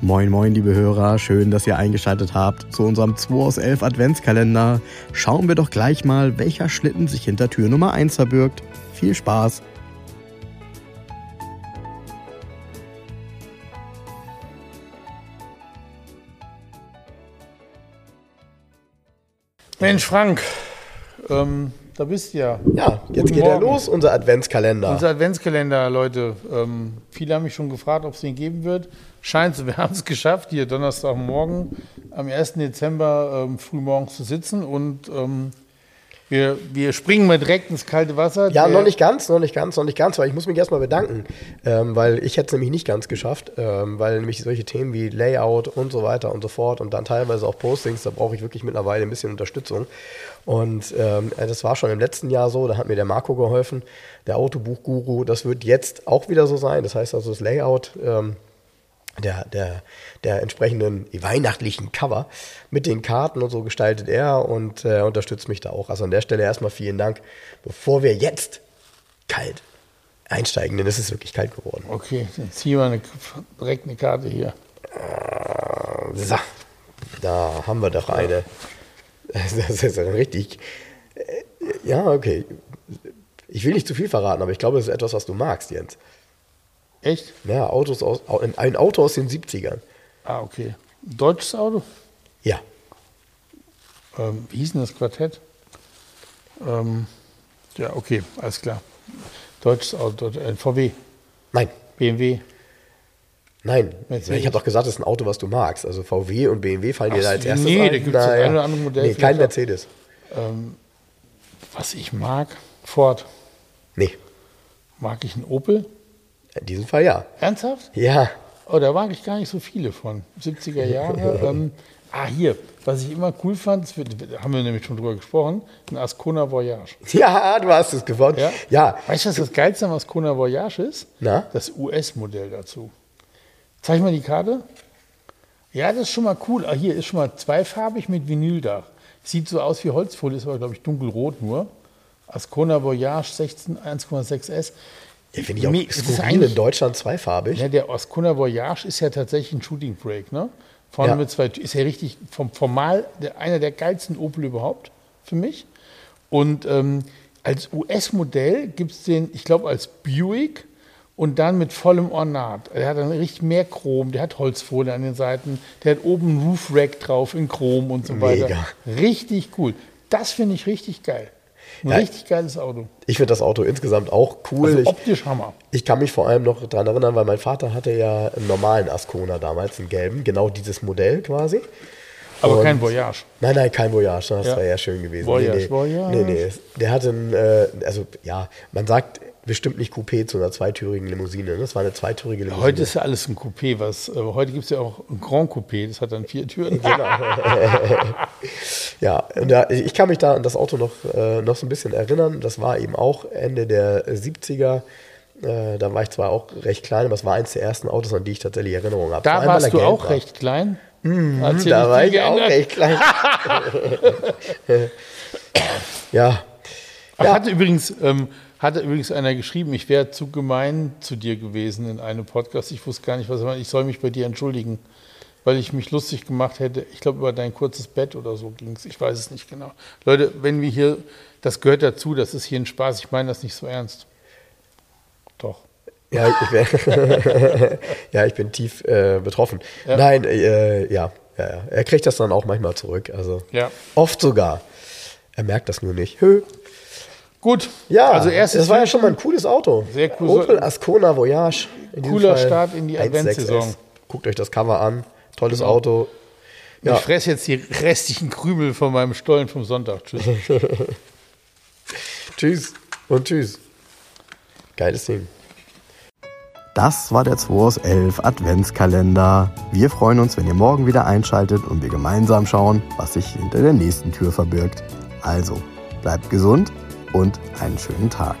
Moin moin liebe Hörer, schön, dass ihr eingeschaltet habt zu unserem 2 aus 11 Adventskalender. Schauen wir doch gleich mal, welcher Schlitten sich hinter Tür Nummer 1 verbirgt. Viel Spaß! Mensch, Frank, ähm, da bist du ja. Ja, jetzt Guten geht er Morgen. los, unser Adventskalender. Unser Adventskalender, Leute. Ähm, viele haben mich schon gefragt, ob es den geben wird. Scheint so, wir haben es geschafft, hier Donnerstagmorgen am 1. Dezember ähm, frühmorgens zu sitzen und ähm, wir, wir springen mal direkt ins kalte Wasser. Ja, noch nicht ganz, noch nicht ganz, noch nicht ganz, weil ich muss mich erstmal bedanken, ähm, weil ich hätte es nämlich nicht ganz geschafft, ähm, weil nämlich solche Themen wie Layout und so weiter und so fort und dann teilweise auch Postings, da brauche ich wirklich mittlerweile ein bisschen Unterstützung. Und ähm, äh, das war schon im letzten Jahr so, da hat mir der Marco geholfen, der Autobuchguru. Das wird jetzt auch wieder so sein. Das heißt also, das Layout ähm, der, der, der entsprechenden weihnachtlichen Cover mit den Karten und so gestaltet er und äh, unterstützt mich da auch. Also an der Stelle erstmal vielen Dank. Bevor wir jetzt kalt einsteigen, denn es ist wirklich kalt geworden. Okay, dann ziehen wir eine, direkt eine Karte hier. So, da haben wir doch eine. Das ist richtig. äh, Ja, okay. Ich will nicht zu viel verraten, aber ich glaube, es ist etwas, was du magst, Jens. Echt? Ja, Autos aus, ein Auto aus den 70ern. Ah, okay. Deutsches Auto? Ja. Ähm, wie hieß denn das Quartett? Ähm, ja, okay, alles klar. Deutsches Auto, äh, VW, Nein, BMW. Nein, Mercedes. ich habe doch gesagt, das ist ein Auto, was du magst. Also VW und BMW fallen dir Ach da als erstes nee, ein. da gibt's das Naja. eine oder andere Modell Nee, kein. Mercedes. Was ich mag, Ford. Nee, Mag ich einen Opel? In diesem Fall ja. Ernsthaft? Ja, Oh, da mag ich gar nicht so viele von. 70er Jahre. ähm, ah, hier, was ich immer cool fand, wird, haben wir nämlich schon drüber gesprochen, ein Ascona Voyage. ja, du hast es gewonnen. Ja? Ja, Weißt du, was das Geilste am Ascona Voyage ist? Na? Das US-Modell dazu. Zeig mal die Karte. Ja, das ist schon mal cool. Ah, hier ist schon mal zweifarbig mit Vinyldach. Sieht so aus wie Holzfolie, ist aber, glaube ich, dunkelrot nur. Ascona Voyage 16 1,6S. Ja finde ich auch es ist skurril eigentlich- in Deutschland zweifarbig. Ja, der Ascona Voyage ist ja tatsächlich ein Shooting Break, ne? Vorne Ja. mit zwei, ist ja richtig vom formal der, einer der geilsten Opel überhaupt für mich. Und ähm, als US-Modell gibt es den, ich glaube, als Buick und dann mit vollem Ornat. Der hat dann richtig mehr Chrom, der hat Holzfolie an den Seiten, der hat oben ein Roof Rack drauf in Chrom und so weiter. Mega. Richtig cool. Das finde ich richtig geil. Ein Ja. richtig geiles Auto. Ich finde das Auto insgesamt auch cool. Also ich, optisch Hammer. ich kann mich vor allem noch daran erinnern, weil mein Vater hatte ja einen normalen Ascona damals, einen gelben, genau dieses Modell quasi. Aber Und- kein Voyage. Nein, nein, kein Voyage, das Ja. wäre ja schön gewesen. Voyage, nee, nee. Voyage. Nee, nee, der hatte ein, äh, also ja, man sagt bestimmt nicht Coupé zu einer zweitürigen Limousine. ne? Das war eine zweitürige Limousine. Heute ist ja alles ein Coupé. Was, äh, heute gibt es ja auch ein Grand Coupé, das hat dann vier Türen. Ja, und da, ich kann mich da an das Auto noch, äh, noch so ein bisschen erinnern. Das war eben auch Ende der 70er. Äh, da war ich zwar auch recht klein, aber es war eins der ersten Autos, an die ich tatsächlich Erinnerungen habe. Da warst du gelb auch war. recht klein. Sich Da war ich auch geändert. recht klein. ja, Ach, Ja. Hatte, übrigens, ähm, hatte übrigens einer geschrieben, ich wäre zu gemein zu dir gewesen in einem Podcast. Ich wusste gar nicht, was er meint. Ich soll mich bei dir entschuldigen, weil ich mich lustig gemacht hätte. Ich glaube, über dein kurzes Bett oder so ging es. Ich weiß es nicht genau. Leute, wenn wir hier, das gehört dazu, das ist hier ein Spaß. Ich meine das nicht so ernst. Doch. Ja, ich, wär- ja, ich bin tief äh, betroffen. Ja. Nein, äh, ja, ja, ja, er kriegt das dann auch manchmal zurück. Also Ja. oft sogar. Er merkt das nur nicht. Hö. Gut. Ja, also erstes das war ja schon mal ein cooles Auto. Sehr cool. Opel Ascona Voyage. Cooler Fall Start in die 1.6S. Adventssaison. Guckt euch das Cover an. Tolles Genau. Auto. Ja. Ich fresse jetzt die restlichen Krümel von meinem Stollen vom Sonntag. Tschüss. Tschüss und tschüss. Geiles Ding. Das war der 2 aus 11 Adventskalender. Wir freuen uns, wenn ihr morgen wieder einschaltet und wir gemeinsam schauen, was sich hinter der nächsten Tür verbirgt. Also, bleibt gesund und einen schönen Tag.